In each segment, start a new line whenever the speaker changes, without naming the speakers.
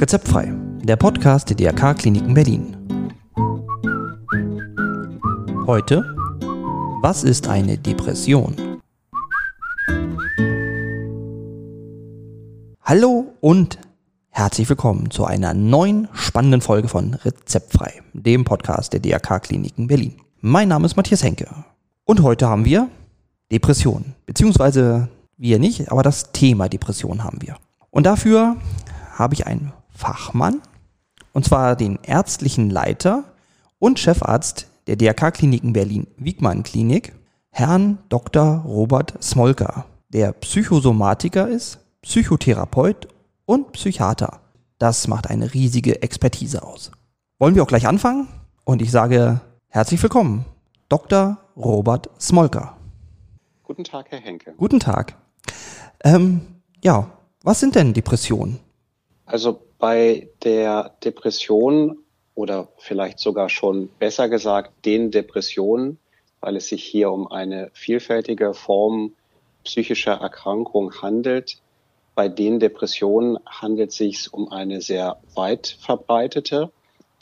Rezeptfrei, der Podcast der DRK Kliniken Berlin. Heute, was ist eine Depression? Hallo und herzlich willkommen zu einer neuen spannenden Folge von Rezeptfrei, dem Podcast der DRK Kliniken Berlin. Mein Name ist Matthias Henke und heute haben wir Depression, beziehungsweise wir nicht, aber das Thema Depression haben wir. Und dafür habe ich einen Fachmann, und zwar den ärztlichen Leiter und Chefarzt der DRK-Kliniken Berlin-Wiegmann-Klinik, Herrn Dr. Robert Smolka, der Psychosomatiker ist, Psychotherapeut und Psychiater. Das macht eine riesige Expertise aus. Wollen wir auch gleich anfangen? Und ich sage herzlich willkommen, Dr. Robert Smolka.
Guten Tag, Herr Henke.
Guten Tag. Ähm, ja, was sind denn Depressionen?
Also bei der Depression oder vielleicht sogar schon besser gesagt den Depressionen, weil es sich hier um eine vielfältige Form psychischer Erkrankung handelt. Bei den Depressionen handelt es sich um eine sehr weit verbreitete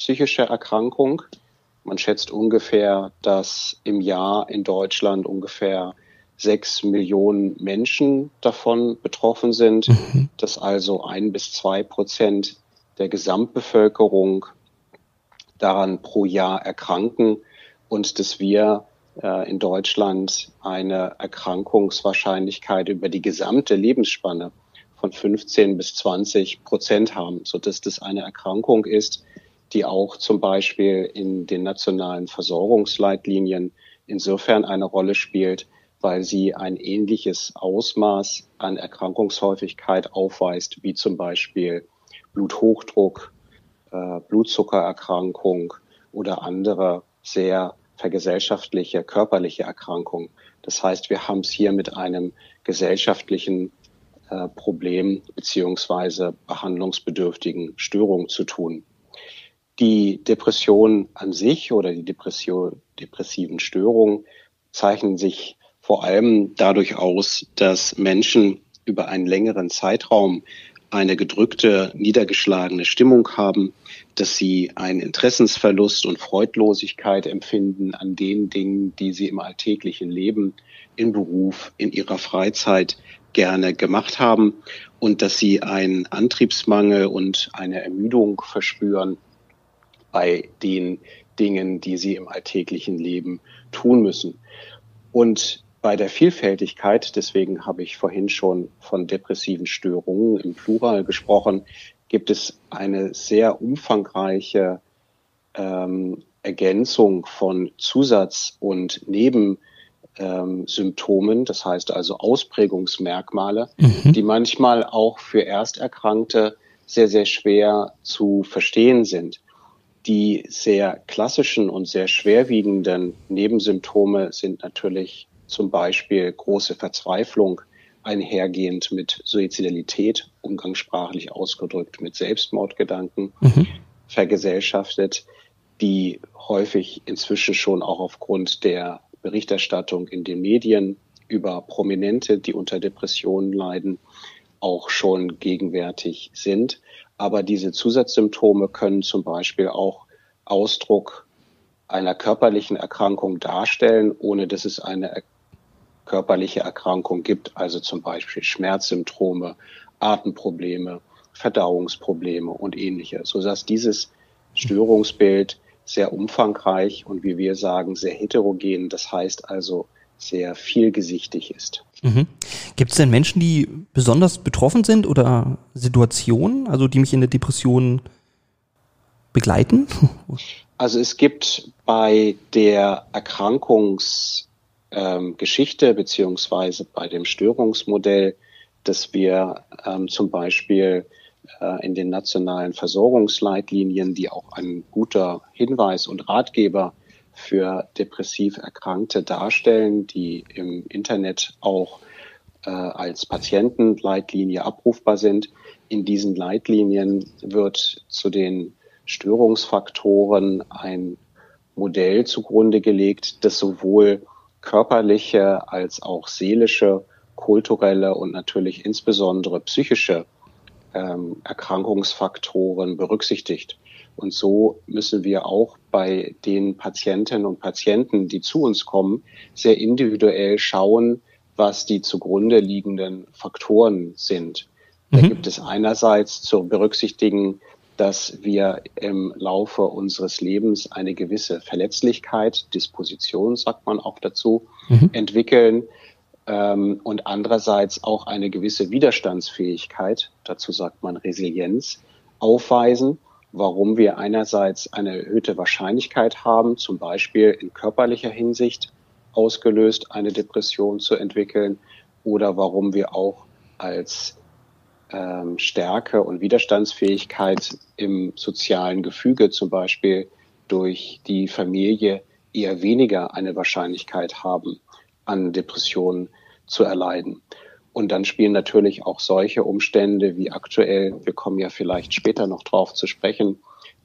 psychische Erkrankung. Man schätzt ungefähr, dass im Jahr in Deutschland ungefähr sechs Millionen Menschen davon betroffen sind, mhm. dass also ein bis zwei Prozent der Gesamtbevölkerung daran pro Jahr erkranken und dass wir äh, in Deutschland eine Erkrankungswahrscheinlichkeit über die gesamte Lebensspanne von 15 bis 20 Prozent haben, so dass das eine Erkrankung ist, die auch zum Beispiel in den nationalen Versorgungsleitlinien insofern eine Rolle spielt, weil sie ein ähnliches Ausmaß an Erkrankungshäufigkeit aufweist, wie zum Beispiel Bluthochdruck, äh, Blutzuckererkrankung oder andere sehr vergesellschaftliche körperliche Erkrankungen. Das heißt, wir haben es hier mit einem gesellschaftlichen äh, Problem beziehungsweise behandlungsbedürftigen Störung zu tun. Die Depression an sich oder die Depression, depressiven Störungen zeichnen sich vor allem dadurch aus, dass Menschen über einen längeren Zeitraum eine gedrückte, niedergeschlagene Stimmung haben, dass sie einen Interessensverlust und Freudlosigkeit empfinden an den Dingen, die sie im alltäglichen Leben, im Beruf, in ihrer Freizeit gerne gemacht haben und dass sie einen Antriebsmangel und eine Ermüdung verspüren bei den Dingen, die sie im alltäglichen Leben tun müssen. Und bei der Vielfältigkeit, deswegen habe ich vorhin schon von depressiven Störungen im Plural gesprochen, gibt es eine sehr umfangreiche ähm, Ergänzung von Zusatz- und Nebensymptomen, ähm, das heißt also Ausprägungsmerkmale, mhm. die manchmal auch für Ersterkrankte sehr, sehr schwer zu verstehen sind. Die sehr klassischen und sehr schwerwiegenden Nebensymptome sind natürlich zum Beispiel große Verzweiflung einhergehend mit Suizidalität, umgangssprachlich ausgedrückt mit Selbstmordgedanken, mhm. vergesellschaftet, die häufig inzwischen schon auch aufgrund der Berichterstattung in den Medien über Prominente, die unter Depressionen leiden, auch schon gegenwärtig sind. Aber diese Zusatzsymptome können zum Beispiel auch Ausdruck einer körperlichen Erkrankung darstellen, ohne dass es eine körperliche Erkrankung gibt, also zum Beispiel Schmerzsymptome, Atemprobleme, Verdauungsprobleme und ähnliches, sodass dieses Störungsbild sehr umfangreich und wie wir sagen, sehr heterogen, das heißt also sehr vielgesichtig ist.
Mhm. Gibt es denn Menschen, die besonders betroffen sind oder Situationen, also die mich in der Depression begleiten?
Also es gibt bei der Erkrankungs ähm, Geschichte beziehungsweise bei dem Störungsmodell, dass wir ähm, zum Beispiel äh, in den nationalen Versorgungsleitlinien, die auch ein guter Hinweis und Ratgeber für depressiv Erkrankte darstellen, die im Internet auch äh, als Patientenleitlinie abrufbar sind. In diesen Leitlinien wird zu den Störungsfaktoren ein Modell zugrunde gelegt, das sowohl körperliche als auch seelische kulturelle und natürlich insbesondere psychische ähm, Erkrankungsfaktoren berücksichtigt. Und so müssen wir auch bei den Patientinnen und Patienten, die zu uns kommen, sehr individuell schauen, was die zugrunde liegenden Faktoren sind. Da mhm. gibt es einerseits zu berücksichtigen, dass wir im Laufe unseres Lebens eine gewisse Verletzlichkeit, Disposition sagt man auch dazu, mhm. entwickeln ähm, und andererseits auch eine gewisse Widerstandsfähigkeit, dazu sagt man Resilienz, aufweisen, warum wir einerseits eine erhöhte Wahrscheinlichkeit haben, zum Beispiel in körperlicher Hinsicht ausgelöst eine Depression zu entwickeln oder warum wir auch als ähm, Stärke und Widerstandsfähigkeit im sozialen Gefüge zum Beispiel durch die Familie eher weniger eine Wahrscheinlichkeit haben, an Depressionen zu erleiden. Und dann spielen natürlich auch solche Umstände wie aktuell, wir kommen ja vielleicht später noch drauf zu sprechen,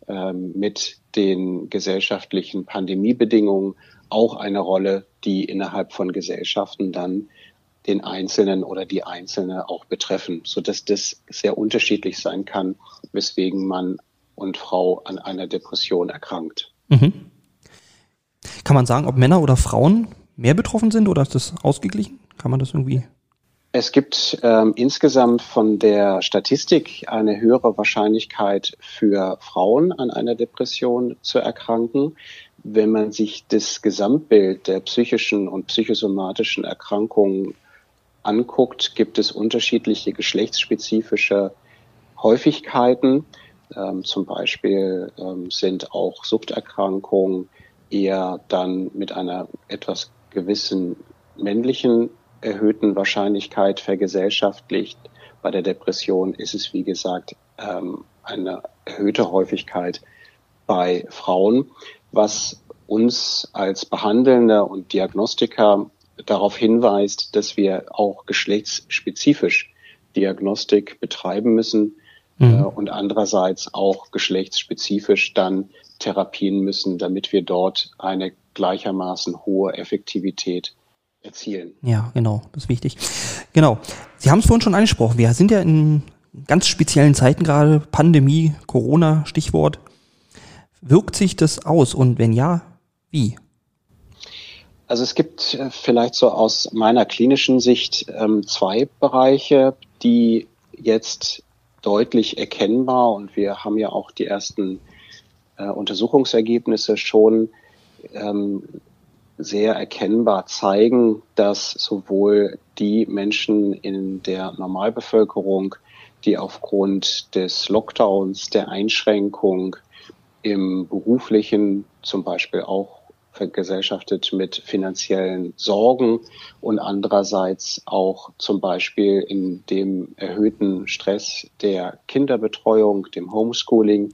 ähm, mit den gesellschaftlichen Pandemiebedingungen auch eine Rolle, die innerhalb von Gesellschaften dann den Einzelnen oder die Einzelne auch betreffen, so dass das sehr unterschiedlich sein kann, weswegen Mann und Frau an einer Depression erkrankt. Mhm.
Kann man sagen, ob Männer oder Frauen mehr betroffen sind oder ist das ausgeglichen? Kann man das irgendwie?
Es gibt ähm, insgesamt von der Statistik eine höhere Wahrscheinlichkeit für Frauen an einer Depression zu erkranken. Wenn man sich das Gesamtbild der psychischen und psychosomatischen Erkrankungen anguckt, gibt es unterschiedliche geschlechtsspezifische Häufigkeiten. Ähm, zum Beispiel ähm, sind auch Suchterkrankungen eher dann mit einer etwas gewissen männlichen erhöhten Wahrscheinlichkeit vergesellschaftlicht. Bei der Depression ist es, wie gesagt, ähm, eine erhöhte Häufigkeit bei Frauen, was uns als Behandelnde und Diagnostiker darauf hinweist, dass wir auch geschlechtsspezifisch Diagnostik betreiben müssen mhm. äh, und andererseits auch geschlechtsspezifisch dann therapieren müssen, damit wir dort eine gleichermaßen hohe Effektivität erzielen.
Ja, genau, das ist wichtig. Genau. Sie haben es vorhin schon angesprochen. Wir sind ja in ganz speziellen Zeiten gerade, Pandemie, Corona, Stichwort. Wirkt sich das aus und wenn ja, wie?
Also es gibt äh, vielleicht so aus meiner klinischen Sicht ähm, zwei Bereiche, die jetzt deutlich erkennbar und wir haben ja auch die ersten äh, Untersuchungsergebnisse schon ähm, sehr erkennbar zeigen, dass sowohl die Menschen in der Normalbevölkerung, die aufgrund des Lockdowns, der Einschränkung im beruflichen, zum Beispiel auch vergesellschaftet mit finanziellen Sorgen und andererseits auch zum Beispiel in dem erhöhten Stress der Kinderbetreuung, dem Homeschooling.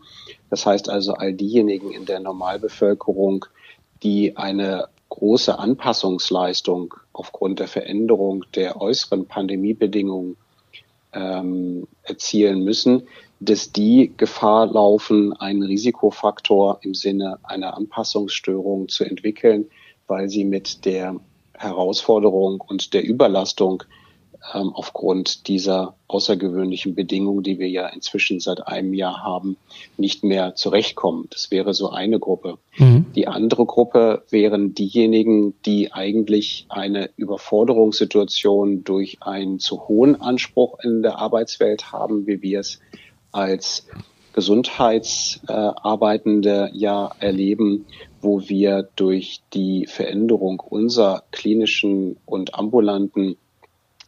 Das heißt also all diejenigen in der Normalbevölkerung, die eine große Anpassungsleistung aufgrund der Veränderung der äußeren Pandemiebedingungen ähm, erzielen müssen, dass die Gefahr laufen, einen Risikofaktor im Sinne einer Anpassungsstörung zu entwickeln, weil sie mit der Herausforderung und der Überlastung ähm, aufgrund dieser außergewöhnlichen Bedingungen, die wir ja inzwischen seit einem Jahr haben, nicht mehr zurechtkommen. Das wäre so eine Gruppe. Mhm. Die andere Gruppe wären diejenigen, die eigentlich eine Überforderungssituation durch einen zu hohen Anspruch in der Arbeitswelt haben, wie wir es als Gesundheitsarbeitende ja erleben, wo wir durch die Veränderung unserer klinischen und ambulanten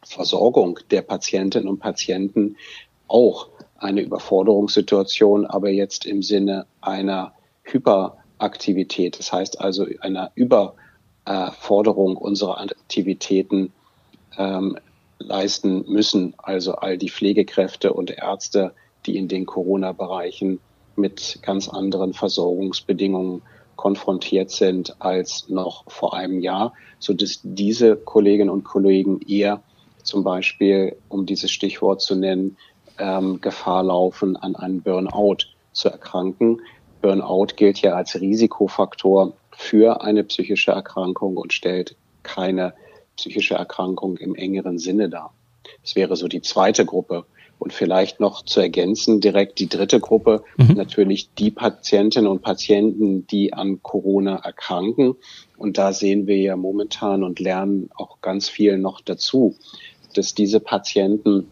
Versorgung der Patientinnen und Patienten auch eine Überforderungssituation, aber jetzt im Sinne einer Hyperaktivität, das heißt also einer Überforderung unserer Aktivitäten ähm, leisten müssen. Also all die Pflegekräfte und Ärzte, die in den Corona-Bereichen mit ganz anderen Versorgungsbedingungen konfrontiert sind als noch vor einem Jahr, so dass diese Kolleginnen und Kollegen eher zum Beispiel, um dieses Stichwort zu nennen, ähm, Gefahr laufen, an einem Burnout zu erkranken. Burnout gilt ja als Risikofaktor für eine psychische Erkrankung und stellt keine psychische Erkrankung im engeren Sinne dar. Das wäre so die zweite Gruppe. Und vielleicht noch zu ergänzen, direkt die dritte Gruppe, mhm. natürlich die Patientinnen und Patienten, die an Corona erkranken. Und da sehen wir ja momentan und lernen auch ganz viel noch dazu, dass diese Patienten,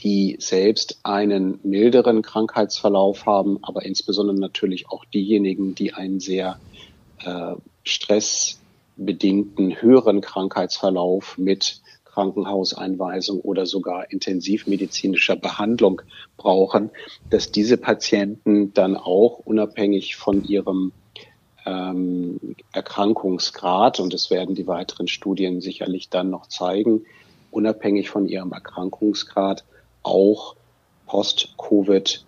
die selbst einen milderen Krankheitsverlauf haben, aber insbesondere natürlich auch diejenigen, die einen sehr äh, stressbedingten höheren Krankheitsverlauf mit Krankenhauseinweisung oder sogar intensivmedizinischer Behandlung brauchen, dass diese Patienten dann auch unabhängig von ihrem ähm, Erkrankungsgrad, und das werden die weiteren Studien sicherlich dann noch zeigen, unabhängig von ihrem Erkrankungsgrad auch Post-Covid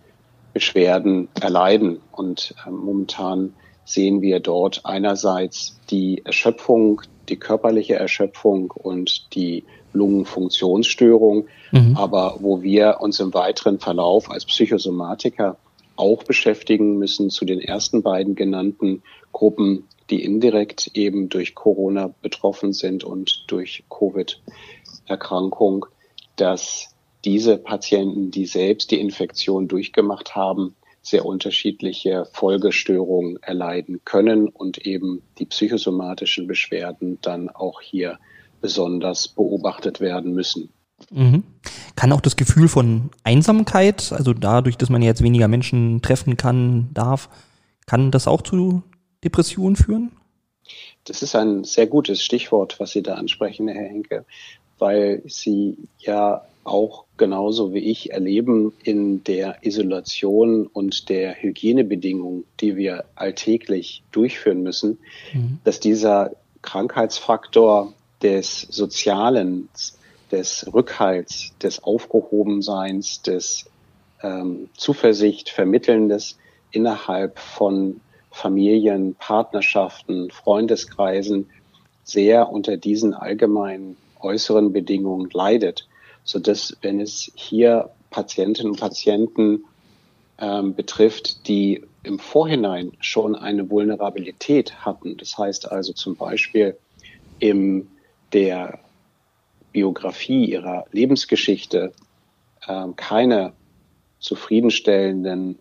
Beschwerden erleiden. Und äh, momentan sehen wir dort einerseits die Erschöpfung, die körperliche Erschöpfung und die Lungenfunktionsstörung, mhm. aber wo wir uns im weiteren Verlauf als Psychosomatiker auch beschäftigen müssen zu den ersten beiden genannten Gruppen, die indirekt eben durch Corona betroffen sind und durch Covid-Erkrankung, dass diese Patienten, die selbst die Infektion durchgemacht haben, sehr unterschiedliche Folgestörungen erleiden können und eben die psychosomatischen Beschwerden dann auch hier besonders beobachtet werden müssen.
Mhm. Kann auch das Gefühl von Einsamkeit, also dadurch, dass man jetzt weniger Menschen treffen kann, darf, kann das auch zu Depressionen führen?
Das ist ein sehr gutes Stichwort, was Sie da ansprechen, Herr Henke, weil Sie ja auch genauso wie ich erleben in der Isolation und der Hygienebedingungen, die wir alltäglich durchführen müssen, mhm. dass dieser Krankheitsfaktor des Sozialen, des Rückhalts, des Aufgehobenseins, des ähm, Zuversicht vermittelndes innerhalb von Familien, Partnerschaften, Freundeskreisen sehr unter diesen allgemeinen äußeren Bedingungen leidet so dass wenn es hier Patientinnen und Patienten ähm, betrifft, die im Vorhinein schon eine Vulnerabilität hatten, das heißt also zum Beispiel in der Biografie ihrer Lebensgeschichte äh, keine zufriedenstellenden,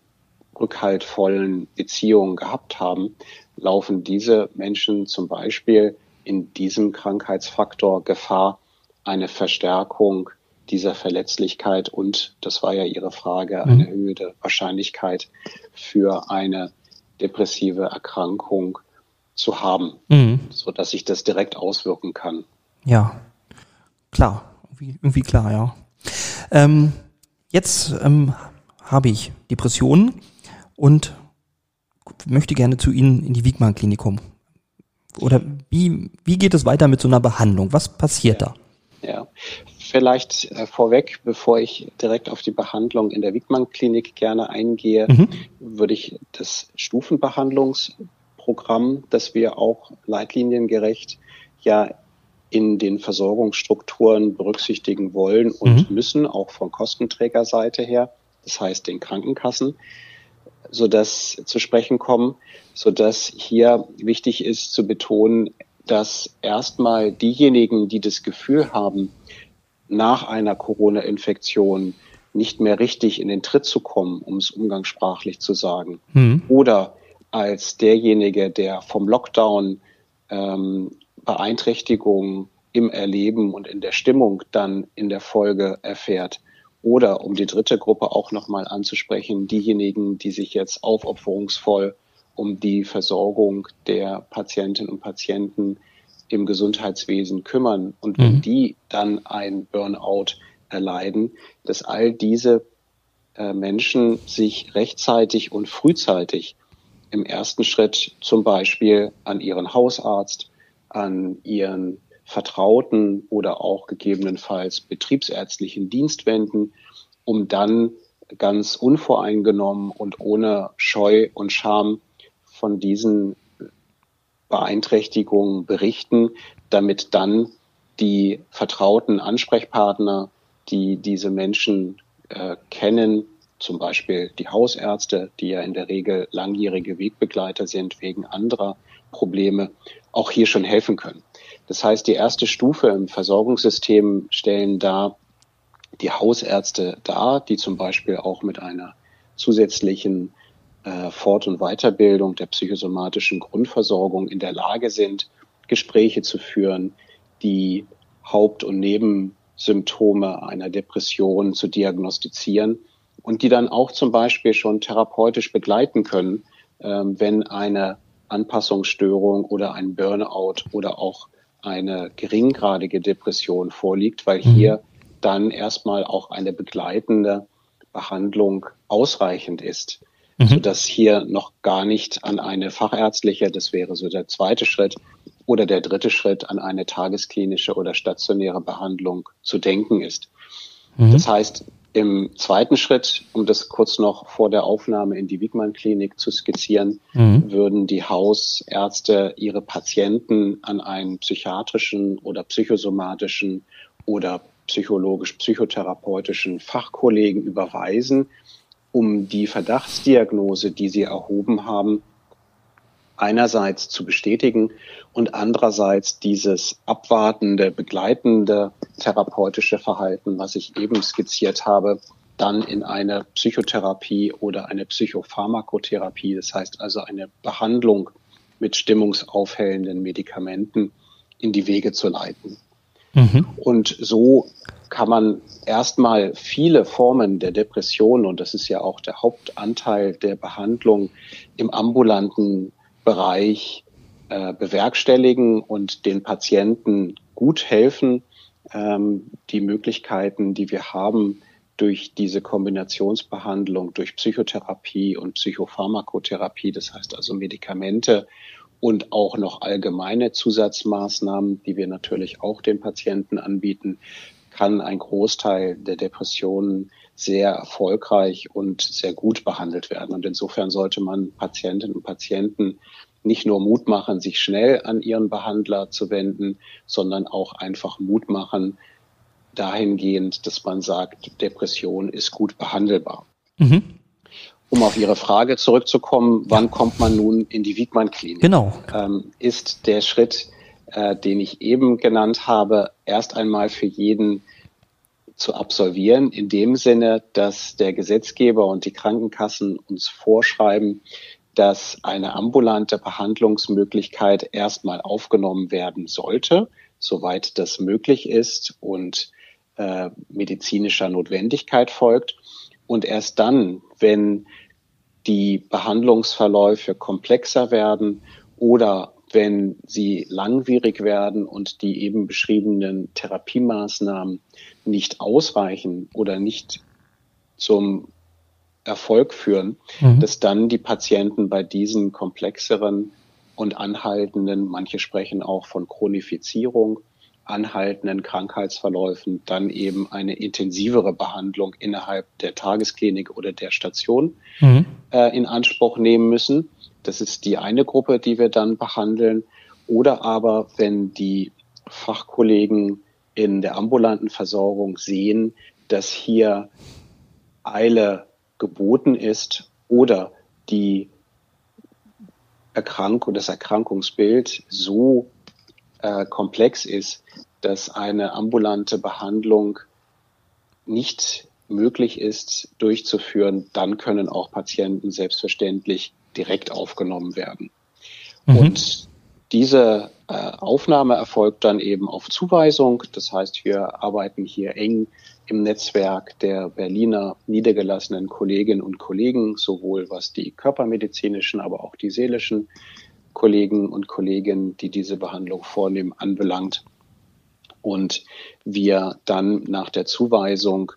rückhaltvollen Beziehungen gehabt haben, laufen diese Menschen zum Beispiel in diesem Krankheitsfaktor Gefahr, eine Verstärkung dieser Verletzlichkeit und, das war ja Ihre Frage, eine mhm. erhöhte Wahrscheinlichkeit für eine depressive Erkrankung zu haben, mhm. so dass sich das direkt auswirken kann.
Ja, klar, irgendwie, irgendwie klar, ja. Ähm, jetzt ähm, habe ich Depressionen und möchte gerne zu Ihnen in die Wiegmann-Klinikum. Oder wie, wie geht es weiter mit so einer Behandlung? Was passiert
ja.
da?
Ja, vielleicht äh, vorweg, bevor ich direkt auf die Behandlung in der Wiegmann-Klinik gerne eingehe, mhm. würde ich das Stufenbehandlungsprogramm, das wir auch leitliniengerecht ja in den Versorgungsstrukturen berücksichtigen wollen und mhm. müssen, auch von Kostenträgerseite her, das heißt den Krankenkassen, so dass zu sprechen kommen, so dass hier wichtig ist zu betonen, dass erstmal diejenigen, die das Gefühl haben, nach einer Corona-Infektion nicht mehr richtig in den Tritt zu kommen, um es umgangssprachlich zu sagen. Mhm. Oder als derjenige, der vom Lockdown ähm, Beeinträchtigungen im Erleben und in der Stimmung dann in der Folge erfährt. Oder um die dritte Gruppe auch nochmal anzusprechen, diejenigen, die sich jetzt aufopferungsvoll um die Versorgung der Patientinnen und Patienten im Gesundheitswesen kümmern und wenn mhm. die dann ein Burnout erleiden, dass all diese äh, Menschen sich rechtzeitig und frühzeitig im ersten Schritt zum Beispiel an ihren Hausarzt, an ihren Vertrauten oder auch gegebenenfalls betriebsärztlichen Dienst wenden, um dann ganz unvoreingenommen und ohne Scheu und Scham von diesen Beeinträchtigungen berichten, damit dann die vertrauten Ansprechpartner, die diese Menschen äh, kennen, zum Beispiel die Hausärzte, die ja in der Regel langjährige Wegbegleiter sind wegen anderer Probleme, auch hier schon helfen können. Das heißt, die erste Stufe im Versorgungssystem stellen da die Hausärzte dar, die zum Beispiel auch mit einer zusätzlichen Fort- und Weiterbildung der psychosomatischen Grundversorgung in der Lage sind, Gespräche zu führen, die Haupt- und Nebensymptome einer Depression zu diagnostizieren und die dann auch zum Beispiel schon therapeutisch begleiten können, ähm, wenn eine Anpassungsstörung oder ein Burnout oder auch eine geringgradige Depression vorliegt, weil mhm. hier dann erstmal auch eine begleitende Behandlung ausreichend ist, mhm. sodass hier noch gar nicht an eine fachärztliche, das wäre so der zweite Schritt, oder der dritte Schritt an eine tagesklinische oder stationäre Behandlung zu denken ist. Mhm. Das heißt, im zweiten Schritt, um das kurz noch vor der Aufnahme in die Wiegmann-Klinik zu skizzieren, mhm. würden die Hausärzte ihre Patienten an einen psychiatrischen oder psychosomatischen oder psychologisch-psychotherapeutischen Fachkollegen überweisen, um die Verdachtsdiagnose, die sie erhoben haben, einerseits zu bestätigen und andererseits dieses abwartende, begleitende therapeutische Verhalten, was ich eben skizziert habe, dann in eine Psychotherapie oder eine Psychopharmakotherapie, das heißt also eine Behandlung mit stimmungsaufhellenden Medikamenten in die Wege zu leiten. Mhm. Und so kann man erstmal viele Formen der Depression, und das ist ja auch der Hauptanteil der Behandlung im ambulanten Bereich äh, bewerkstelligen und den Patienten gut helfen, ähm, die Möglichkeiten, die wir haben, durch diese Kombinationsbehandlung, durch Psychotherapie und Psychopharmakotherapie, das heißt also Medikamente und auch noch allgemeine Zusatzmaßnahmen, die wir natürlich auch den Patienten anbieten, kann ein Großteil der Depressionen sehr erfolgreich und sehr gut behandelt werden. Und insofern sollte man Patientinnen und Patienten nicht nur Mut machen, sich schnell an ihren Behandler zu wenden, sondern auch einfach Mut machen, dahingehend, dass man sagt, Depression ist gut behandelbar. Mhm. Um auf Ihre Frage zurückzukommen, wann kommt man nun in die Wiegmann-Klinik?
Genau.
Ähm, ist der Schritt, äh, den ich eben genannt habe, erst einmal für jeden zu absolvieren, in dem Sinne, dass der Gesetzgeber und die Krankenkassen uns vorschreiben, dass eine ambulante Behandlungsmöglichkeit erstmal aufgenommen werden sollte, soweit das möglich ist und äh, medizinischer Notwendigkeit folgt. Und erst dann, wenn die Behandlungsverläufe komplexer werden oder wenn sie langwierig werden und die eben beschriebenen Therapiemaßnahmen nicht ausreichen oder nicht zum Erfolg führen, mhm. dass dann die Patienten bei diesen komplexeren und anhaltenden, manche sprechen auch von Chronifizierung, anhaltenden Krankheitsverläufen dann eben eine intensivere Behandlung innerhalb der Tagesklinik oder der Station mhm. äh, in Anspruch nehmen müssen. Das ist die eine Gruppe, die wir dann behandeln. Oder aber, wenn die Fachkollegen in der ambulanten Versorgung sehen, dass hier Eile geboten ist oder die Erkrankung, das Erkrankungsbild so äh, komplex ist, dass eine ambulante Behandlung nicht möglich ist durchzuführen, dann können auch Patienten selbstverständlich direkt aufgenommen werden. Mhm. Und diese äh, Aufnahme erfolgt dann eben auf Zuweisung. Das heißt, wir arbeiten hier eng im Netzwerk der Berliner niedergelassenen Kolleginnen und Kollegen, sowohl was die körpermedizinischen, aber auch die seelischen Kollegen und Kolleginnen, die diese Behandlung vornehmen, anbelangt. Und wir dann nach der Zuweisung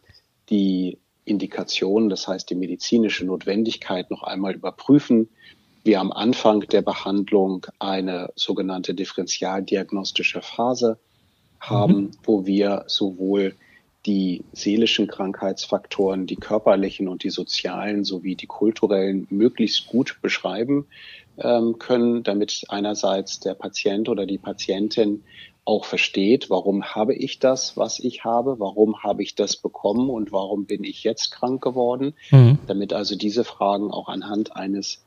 die Indikation, das heißt die medizinische Notwendigkeit noch einmal überprüfen. Wir am Anfang der Behandlung eine sogenannte differentialdiagnostische Phase haben, mhm. wo wir sowohl die seelischen Krankheitsfaktoren, die körperlichen und die sozialen sowie die kulturellen möglichst gut beschreiben ähm, können, damit einerseits der Patient oder die Patientin auch versteht, warum habe ich das, was ich habe, warum habe ich das bekommen und warum bin ich jetzt krank geworden, mhm. damit also diese Fragen auch anhand eines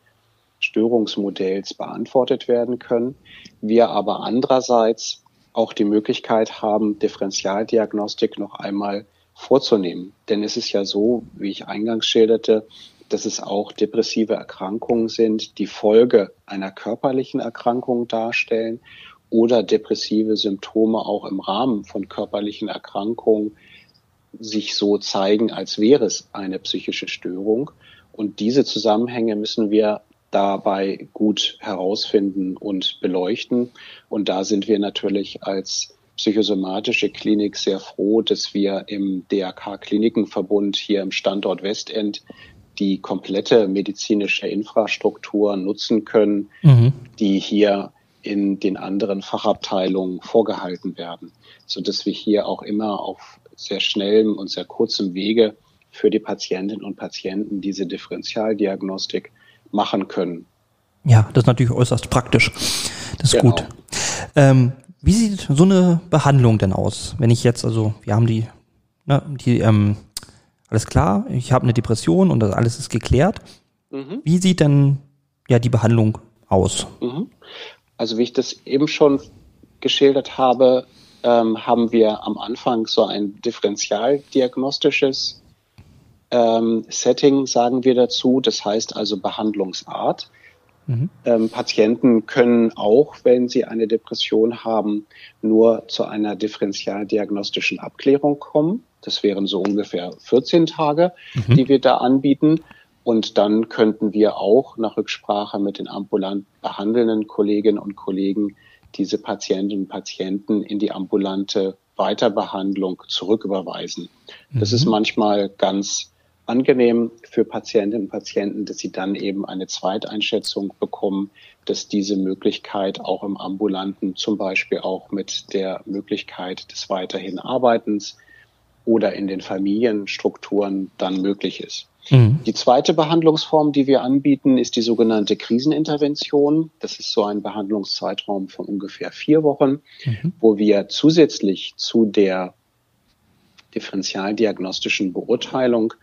Störungsmodells beantwortet werden können. Wir aber andererseits auch die Möglichkeit haben, Differentialdiagnostik noch einmal vorzunehmen. Denn es ist ja so, wie ich eingangs schilderte, dass es auch depressive Erkrankungen sind, die Folge einer körperlichen Erkrankung darstellen oder depressive Symptome auch im Rahmen von körperlichen Erkrankungen sich so zeigen, als wäre es eine psychische Störung. Und diese Zusammenhänge müssen wir dabei gut herausfinden und beleuchten. Und da sind wir natürlich als psychosomatische Klinik sehr froh, dass wir im DRK Klinikenverbund hier im Standort Westend die komplette medizinische Infrastruktur nutzen können, mhm. die hier in den anderen Fachabteilungen vorgehalten werden, so dass wir hier auch immer auf sehr schnellem und sehr kurzem Wege für die Patientinnen und Patienten diese Differentialdiagnostik machen können.
Ja, das ist natürlich äußerst praktisch. Das ist genau. gut. Ähm, wie sieht so eine Behandlung denn aus? Wenn ich jetzt, also wir haben die, ne, die, ähm, alles klar, ich habe eine Depression und das alles ist geklärt. Mhm. Wie sieht denn ja die Behandlung aus? Mhm.
Also wie ich das eben schon geschildert habe, ähm, haben wir am Anfang so ein differentialdiagnostisches ähm, Setting, sagen wir dazu. Das heißt also Behandlungsart. Mhm. Ähm, Patienten können auch, wenn sie eine Depression haben, nur zu einer differentialdiagnostischen Abklärung kommen. Das wären so ungefähr 14 Tage, mhm. die wir da anbieten. Und dann könnten wir auch nach Rücksprache mit den ambulant behandelnden Kolleginnen und Kollegen diese Patientinnen und Patienten in die ambulante Weiterbehandlung zurücküberweisen. Das mhm. ist manchmal ganz angenehm für Patientinnen und Patienten, dass sie dann eben eine Zweiteinschätzung bekommen, dass diese Möglichkeit auch im ambulanten, zum Beispiel auch mit der Möglichkeit des weiterhin Arbeitens oder in den Familienstrukturen dann möglich ist. Mhm. Die zweite Behandlungsform, die wir anbieten, ist die sogenannte Krisenintervention. Das ist so ein Behandlungszeitraum von ungefähr vier Wochen, mhm. wo wir zusätzlich zu der differentialdiagnostischen Beurteilung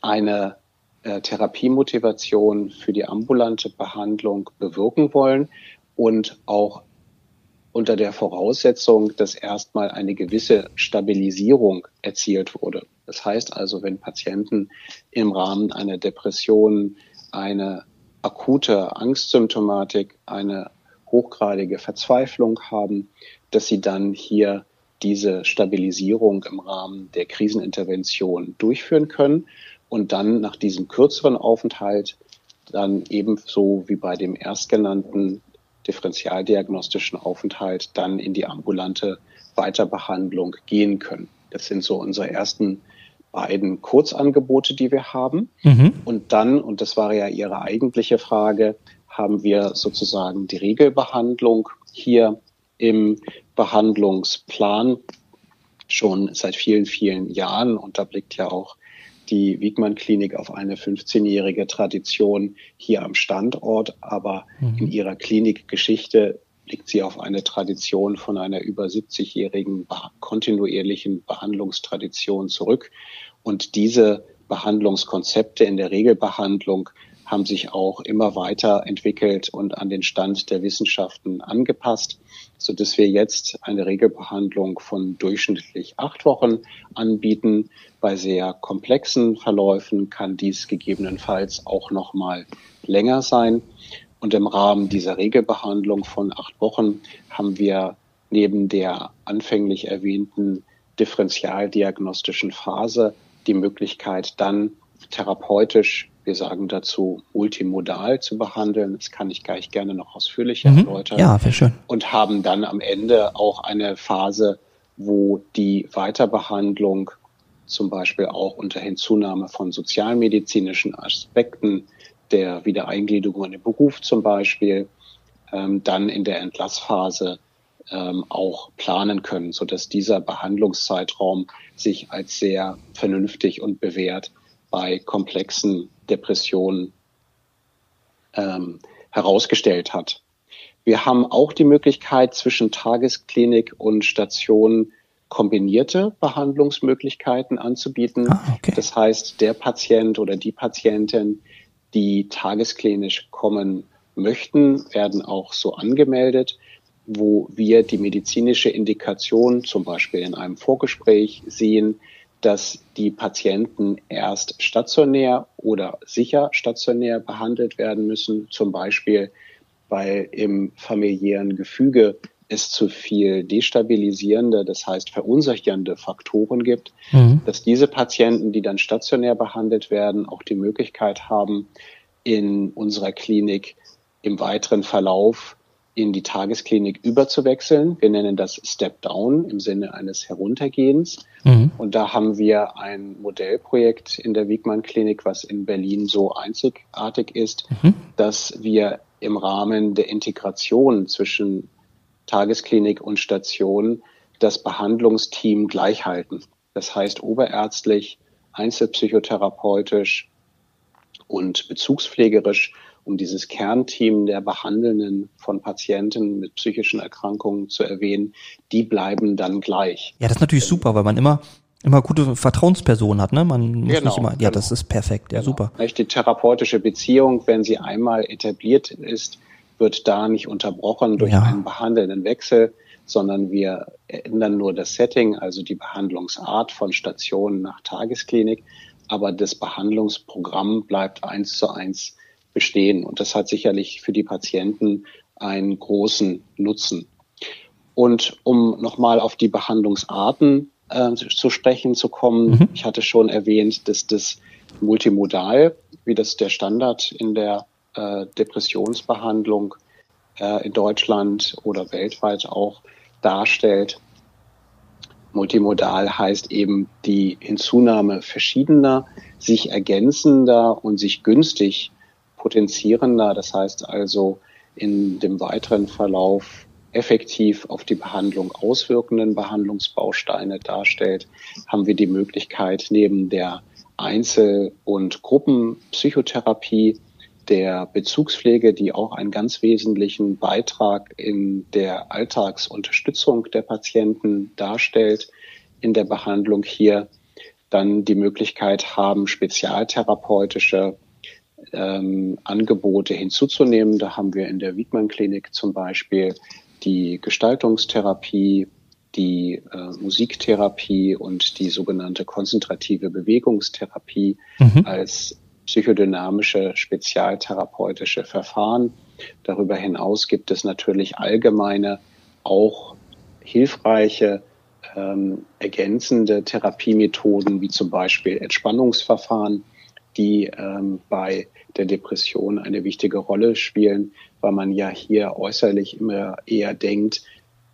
eine äh, Therapiemotivation für die ambulante Behandlung bewirken wollen und auch unter der Voraussetzung, dass erstmal eine gewisse Stabilisierung erzielt wurde. Das heißt also, wenn Patienten im Rahmen einer Depression eine akute Angstsymptomatik, eine hochgradige Verzweiflung haben, dass sie dann hier diese Stabilisierung im Rahmen der Krisenintervention durchführen können und dann nach diesem kürzeren Aufenthalt dann ebenso wie bei dem erstgenannten differentialdiagnostischen Aufenthalt dann in die ambulante Weiterbehandlung gehen können. Das sind so unsere ersten beiden Kurzangebote, die wir haben. Mhm. Und dann, und das war ja Ihre eigentliche Frage, haben wir sozusagen die Regelbehandlung hier im Behandlungsplan schon seit vielen, vielen Jahren. Und da blickt ja auch die Wiegmann Klinik auf eine 15-jährige Tradition hier am Standort, aber mhm. in ihrer Klinikgeschichte blickt sie auf eine Tradition von einer über 70-jährigen kontinuierlichen Behandlungstradition zurück. Und diese Behandlungskonzepte in der Regelbehandlung haben sich auch immer weiter entwickelt und an den Stand der Wissenschaften angepasst, so dass wir jetzt eine Regelbehandlung von durchschnittlich acht Wochen anbieten. Bei sehr komplexen Verläufen kann dies gegebenenfalls auch noch mal länger sein. Und im Rahmen dieser Regelbehandlung von acht Wochen haben wir neben der anfänglich erwähnten differentialdiagnostischen Phase die Möglichkeit, dann therapeutisch wir sagen dazu, multimodal zu behandeln. Das kann ich gleich gerne noch ausführlicher mhm. erläutern.
Ja, wäre schön.
Und haben dann am Ende auch eine Phase, wo die Weiterbehandlung zum Beispiel auch unter Hinzunahme von sozialmedizinischen Aspekten der Wiedereingliederung in den Beruf zum Beispiel, ähm, dann in der Entlassphase ähm, auch planen können, so dass dieser Behandlungszeitraum sich als sehr vernünftig und bewährt bei komplexen Depressionen ähm, herausgestellt hat. Wir haben auch die Möglichkeit, zwischen Tagesklinik und Station kombinierte Behandlungsmöglichkeiten anzubieten. Ah, okay. Das heißt, der Patient oder die Patientin, die tagesklinisch kommen möchten, werden auch so angemeldet. wo wir die medizinische Indikation zum Beispiel in einem Vorgespräch sehen, dass die Patienten erst stationär oder sicher stationär behandelt werden müssen, zum Beispiel weil im familiären Gefüge es zu viel destabilisierende, das heißt verunsichernde Faktoren gibt, mhm. dass diese Patienten, die dann stationär behandelt werden, auch die Möglichkeit haben, in unserer Klinik im weiteren Verlauf in die Tagesklinik überzuwechseln. Wir nennen das Step Down im Sinne eines Heruntergehens. Mhm. Und da haben wir ein Modellprojekt in der Wiegmann Klinik, was in Berlin so einzigartig ist, mhm. dass wir im Rahmen der Integration zwischen Tagesklinik und Station das Behandlungsteam gleich halten. Das heißt oberärztlich, einzelpsychotherapeutisch und bezugspflegerisch um dieses Kernteam der Behandelnden von Patienten mit psychischen Erkrankungen zu erwähnen, die bleiben dann gleich.
Ja, das ist natürlich super, weil man immer immer gute Vertrauenspersonen hat, ne? Man muss genau, nicht immer, ja, genau. das ist perfekt, ja, genau. super.
Die therapeutische Beziehung, wenn sie einmal etabliert ist, wird da nicht unterbrochen durch ja. einen behandelnden Wechsel, sondern wir ändern nur das Setting, also die Behandlungsart von Station nach Tagesklinik, aber das Behandlungsprogramm bleibt eins zu eins bestehen. Und das hat sicherlich für die Patienten einen großen Nutzen. Und um nochmal auf die Behandlungsarten äh, zu sprechen zu kommen, mhm. ich hatte schon erwähnt, dass das multimodal, wie das der Standard in der äh, Depressionsbehandlung äh, in Deutschland oder weltweit auch darstellt. Multimodal heißt eben die Hinzunahme verschiedener, sich ergänzender und sich günstig potenzierender, das heißt also in dem weiteren Verlauf effektiv auf die Behandlung auswirkenden Behandlungsbausteine darstellt, haben wir die Möglichkeit, neben der Einzel- und Gruppenpsychotherapie, der Bezugspflege, die auch einen ganz wesentlichen Beitrag in der Alltagsunterstützung der Patienten darstellt, in der Behandlung hier dann die Möglichkeit haben, spezialtherapeutische ähm, Angebote hinzuzunehmen. Da haben wir in der Wiedmann Klinik zum Beispiel die Gestaltungstherapie, die äh, Musiktherapie und die sogenannte konzentrative Bewegungstherapie mhm. als psychodynamische spezialtherapeutische Verfahren. Darüber hinaus gibt es natürlich allgemeine, auch hilfreiche, ähm, ergänzende Therapiemethoden, wie zum Beispiel Entspannungsverfahren, die ähm, bei der Depression eine wichtige Rolle spielen, weil man ja hier äußerlich immer eher denkt,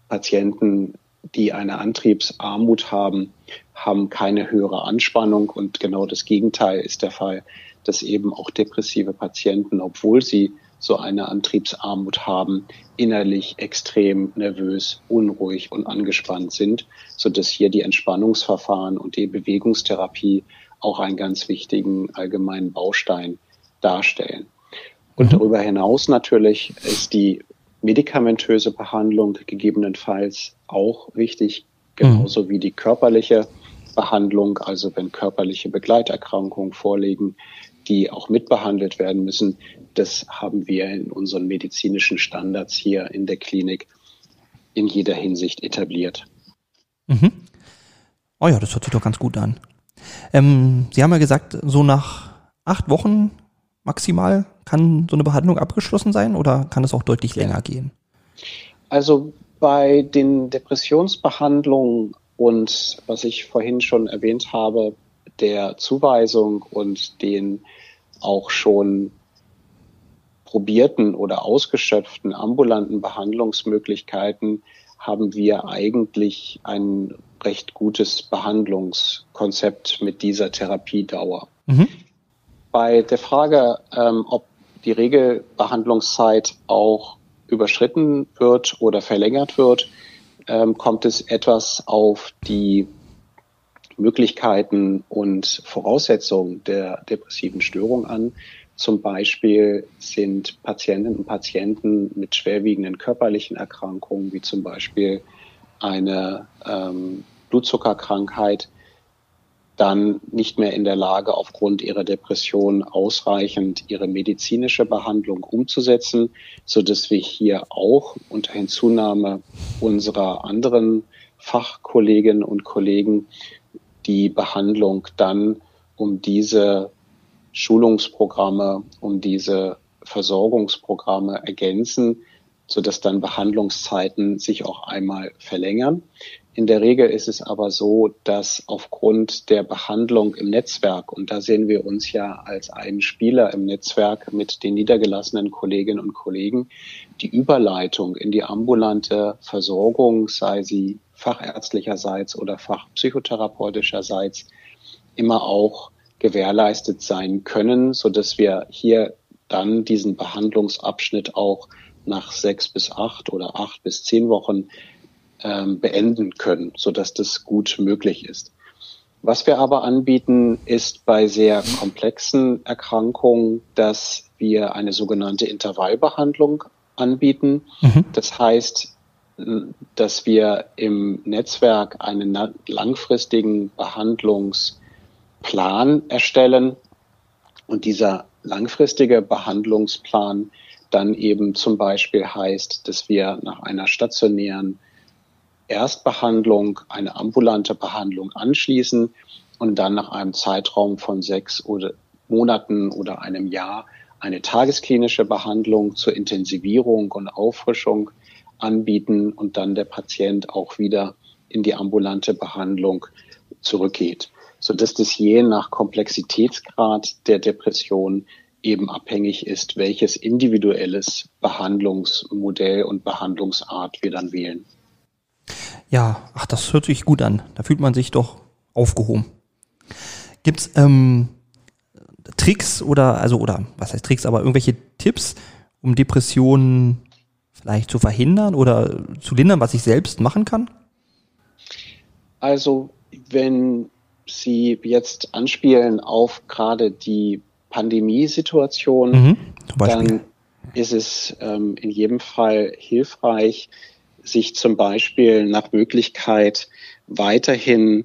Patienten, die eine Antriebsarmut haben, haben keine höhere Anspannung und genau das Gegenteil ist der Fall, dass eben auch depressive Patienten, obwohl sie so eine Antriebsarmut haben, innerlich extrem nervös, unruhig und angespannt sind, so dass hier die Entspannungsverfahren und die Bewegungstherapie auch einen ganz wichtigen allgemeinen Baustein darstellen. Und mhm. darüber hinaus natürlich ist die medikamentöse Behandlung gegebenenfalls auch wichtig, genauso mhm. wie die körperliche Behandlung, also wenn körperliche Begleiterkrankungen vorliegen, die auch mitbehandelt werden müssen. Das haben wir in unseren medizinischen Standards hier in der Klinik in jeder Hinsicht etabliert.
Mhm. Oh ja, das hört sich doch ganz gut an. Ähm, Sie haben ja gesagt, so nach acht Wochen maximal kann so eine Behandlung abgeschlossen sein oder kann es auch deutlich länger gehen?
Also bei den Depressionsbehandlungen und was ich vorhin schon erwähnt habe, der Zuweisung und den auch schon probierten oder ausgeschöpften ambulanten Behandlungsmöglichkeiten haben wir eigentlich ein recht gutes Behandlungskonzept mit dieser Therapiedauer. Mhm. Bei der Frage, ähm, ob die Regelbehandlungszeit auch überschritten wird oder verlängert wird, ähm, kommt es etwas auf die Möglichkeiten und Voraussetzungen der depressiven Störung an. Zum Beispiel sind Patientinnen und Patienten mit schwerwiegenden körperlichen Erkrankungen, wie zum Beispiel eine ähm, Blutzuckerkrankheit, dann nicht mehr in der Lage, aufgrund ihrer Depression ausreichend ihre medizinische Behandlung umzusetzen, so dass wir hier auch unter Hinzunahme unserer anderen Fachkolleginnen und Kollegen die Behandlung dann um diese Schulungsprogramme, um diese Versorgungsprogramme ergänzen, sodass dann Behandlungszeiten sich auch einmal verlängern. In der Regel ist es aber so, dass aufgrund der Behandlung im Netzwerk, und da sehen wir uns ja als einen Spieler im Netzwerk mit den niedergelassenen Kolleginnen und Kollegen, die Überleitung in die ambulante Versorgung, sei sie fachärztlicherseits oder fachpsychotherapeutischerseits, immer auch gewährleistet sein können, so dass wir hier dann diesen Behandlungsabschnitt auch nach sechs bis acht oder acht bis zehn Wochen ähm, beenden können, so dass das gut möglich ist. Was wir aber anbieten, ist bei sehr komplexen Erkrankungen, dass wir eine sogenannte Intervallbehandlung anbieten. Mhm. Das heißt, dass wir im Netzwerk einen langfristigen Behandlungsplan erstellen und dieser langfristige Behandlungsplan dann eben zum Beispiel heißt, dass wir nach einer stationären Erstbehandlung eine ambulante Behandlung anschließen und dann nach einem Zeitraum von sechs oder Monaten oder einem Jahr eine tagesklinische Behandlung zur Intensivierung und Auffrischung anbieten und dann der Patient auch wieder in die ambulante Behandlung zurückgeht, so dass das je nach Komplexitätsgrad der Depression eben abhängig ist, welches individuelles Behandlungsmodell und Behandlungsart wir dann wählen.
Ja, ach, das hört sich gut an. Da fühlt man sich doch aufgehoben. Gibt's ähm, Tricks oder also oder was heißt Tricks, aber irgendwelche Tipps, um Depressionen vielleicht zu verhindern oder zu lindern, was ich selbst machen kann?
Also wenn Sie jetzt anspielen auf gerade die Pandemiesituation, mhm, dann ist es ähm, in jedem Fall hilfreich, sich zum Beispiel nach Möglichkeit weiterhin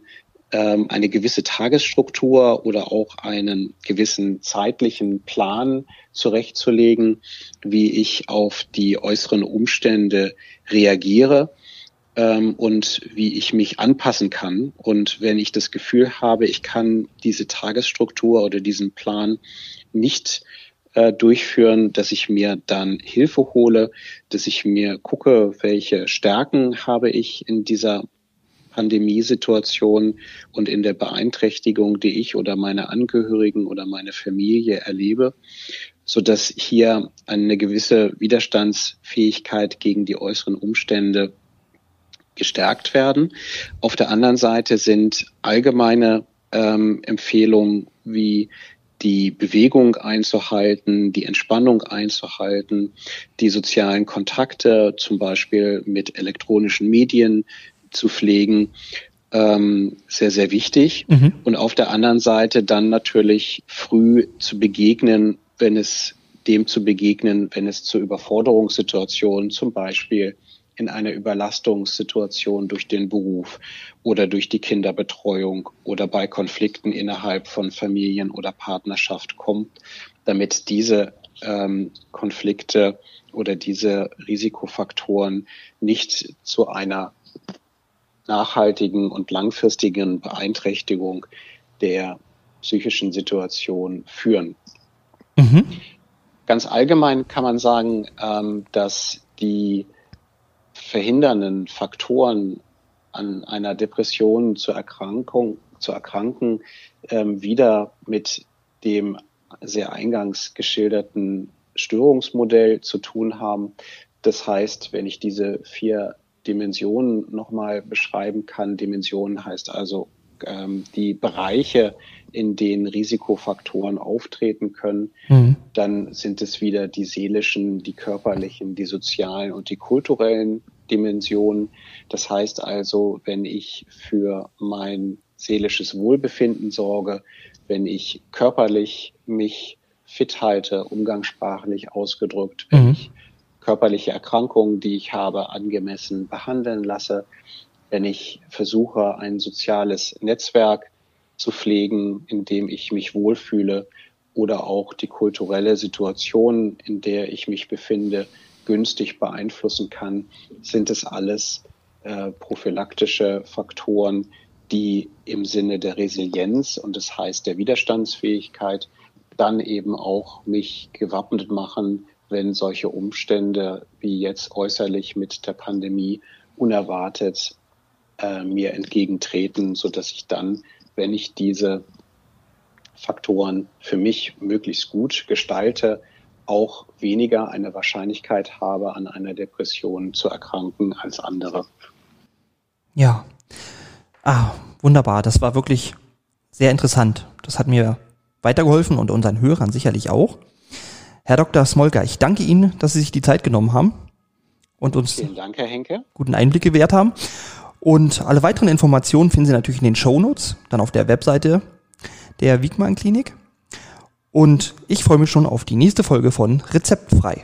ähm, eine gewisse Tagesstruktur oder auch einen gewissen zeitlichen Plan zurechtzulegen, wie ich auf die äußeren Umstände reagiere ähm, und wie ich mich anpassen kann. Und wenn ich das Gefühl habe, ich kann diese Tagesstruktur oder diesen Plan nicht äh, durchführen, dass ich mir dann Hilfe hole, dass ich mir gucke, welche Stärken habe ich in dieser Pandemiesituation und in der Beeinträchtigung, die ich oder meine Angehörigen oder meine Familie erlebe, so dass hier eine gewisse Widerstandsfähigkeit gegen die äußeren Umstände gestärkt werden. Auf der anderen Seite sind allgemeine ähm, Empfehlungen wie die Bewegung einzuhalten, die Entspannung einzuhalten, die sozialen Kontakte zum Beispiel mit elektronischen Medien zu pflegen, ähm, sehr, sehr wichtig. Mhm. Und auf der anderen Seite dann natürlich früh zu begegnen, wenn es dem zu begegnen, wenn es zu Überforderungssituationen zum Beispiel in einer Überlastungssituation durch den Beruf oder durch die Kinderbetreuung oder bei Konflikten innerhalb von Familien oder Partnerschaft kommt, damit diese ähm, Konflikte oder diese Risikofaktoren nicht zu einer nachhaltigen und langfristigen Beeinträchtigung der psychischen Situation führen. Mhm. Ganz allgemein kann man sagen, ähm, dass die verhindernden Faktoren an einer Depression zur Erkrankung, zu erkranken, ähm, wieder mit dem sehr eingangs geschilderten Störungsmodell zu tun haben. Das heißt, wenn ich diese vier Dimensionen nochmal beschreiben kann, Dimensionen heißt also ähm, die Bereiche, in denen Risikofaktoren auftreten können, mhm. dann sind es wieder die seelischen, die körperlichen, die sozialen und die kulturellen Dimensionen. Das heißt also, wenn ich für mein seelisches Wohlbefinden sorge, wenn ich körperlich mich fit halte, umgangssprachlich ausgedrückt, wenn mhm. ich körperliche Erkrankungen, die ich habe, angemessen behandeln lasse, wenn ich versuche, ein soziales Netzwerk zu pflegen, in dem ich mich wohlfühle oder auch die kulturelle Situation, in der ich mich befinde, günstig beeinflussen kann, sind es alles äh, prophylaktische Faktoren, die im Sinne der Resilienz und das heißt der Widerstandsfähigkeit dann eben auch mich gewappnet machen, wenn solche Umstände wie jetzt äußerlich mit der Pandemie unerwartet äh, mir entgegentreten, so dass ich dann, wenn ich diese Faktoren für mich möglichst gut gestalte, auch weniger eine Wahrscheinlichkeit habe, an einer Depression zu erkranken als andere.
Ja. Ah, wunderbar. Das war wirklich sehr interessant. Das hat mir weitergeholfen und unseren Hörern sicherlich auch. Herr Dr. Smolka, ich danke Ihnen, dass Sie sich die Zeit genommen haben und uns
Dank,
guten Einblick gewährt haben. Und alle weiteren Informationen finden Sie natürlich in den Show Notes, dann auf der Webseite der Wiegmann Klinik. Und ich freue mich schon auf die nächste Folge von Rezeptfrei.